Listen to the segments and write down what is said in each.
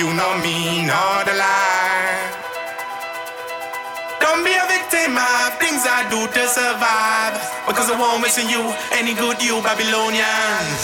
you, nor me, nor the lie. Don't be a victim of things I do to survive. Because I won't miss you, any good you Babylonians.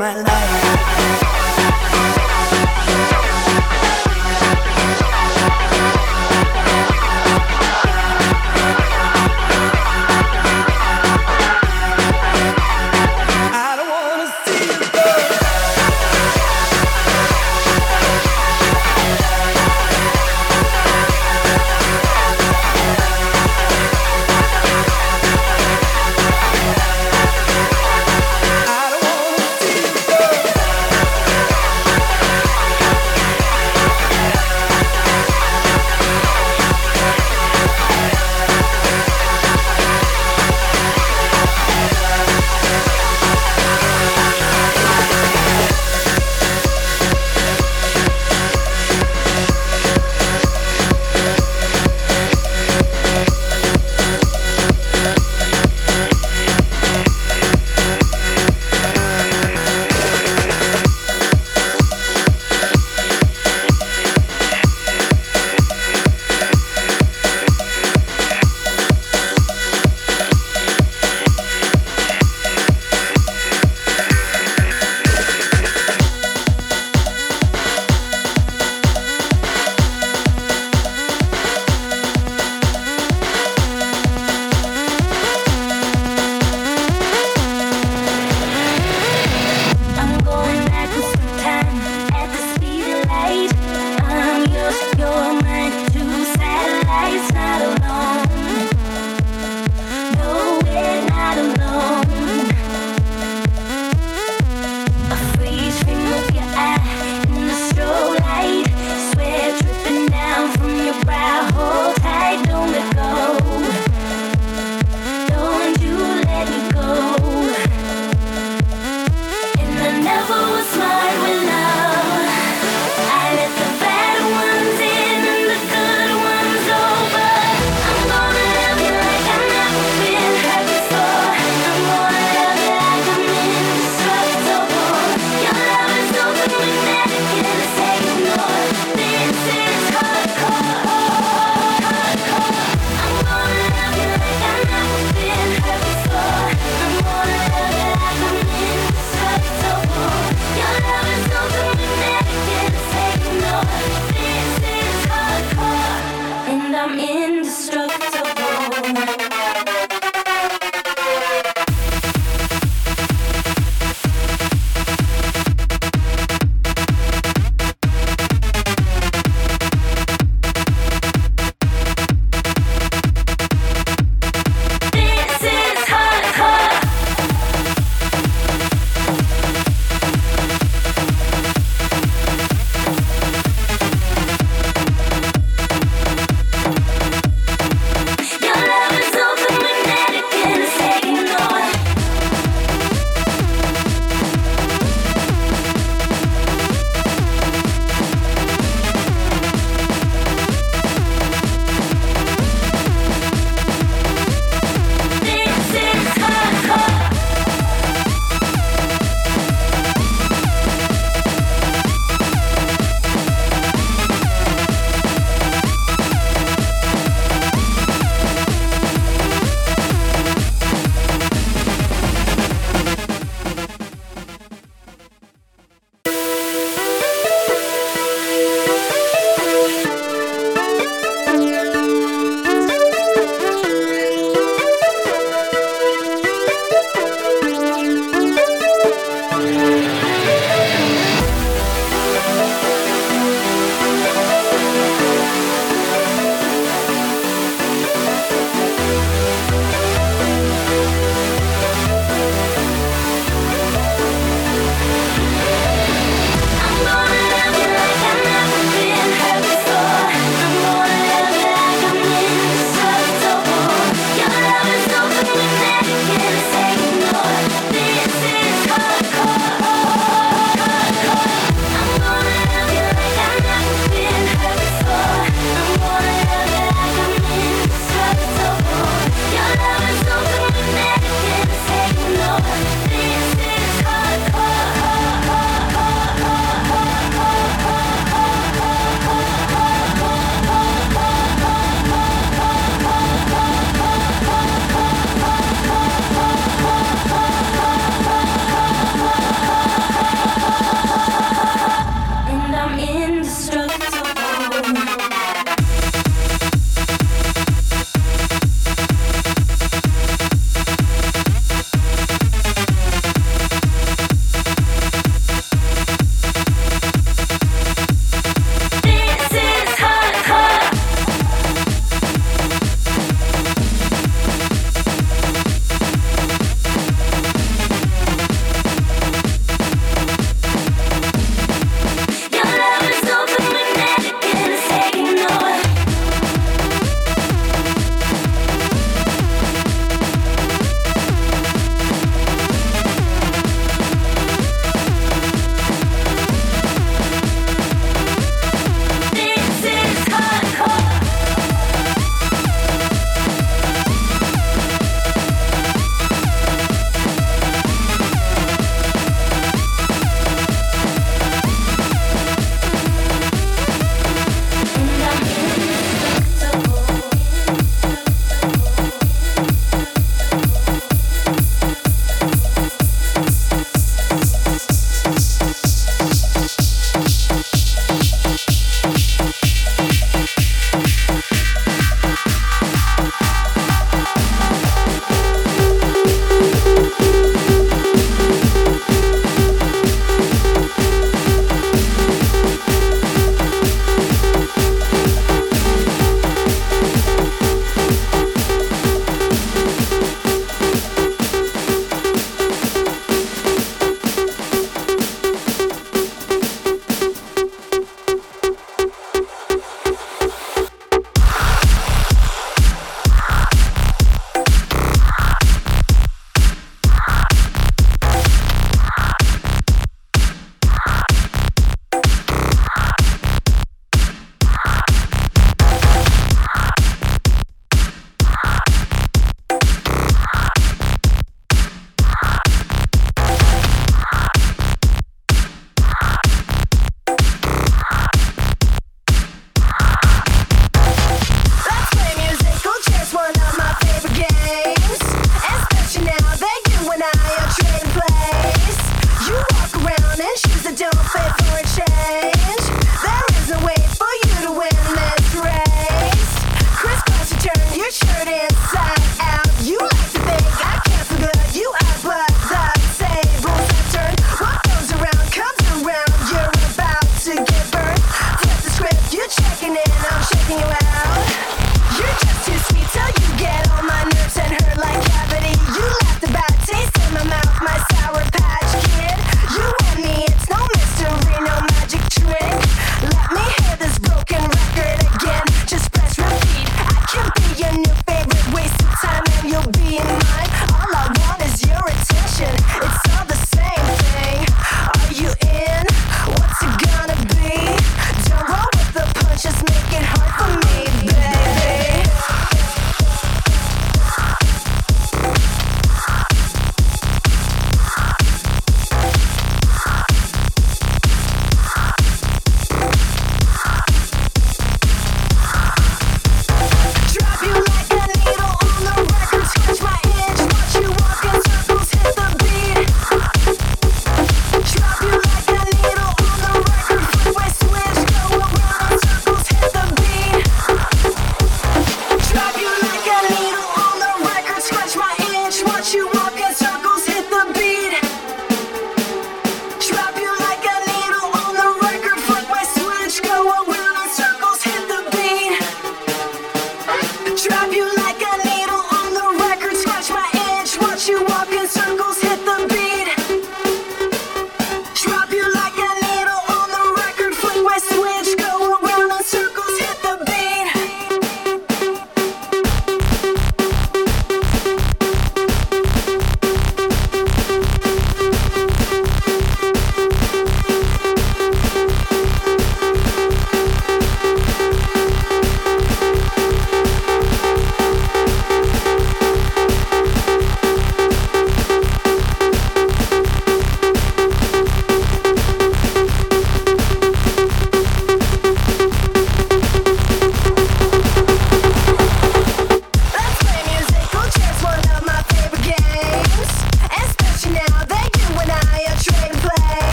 my life.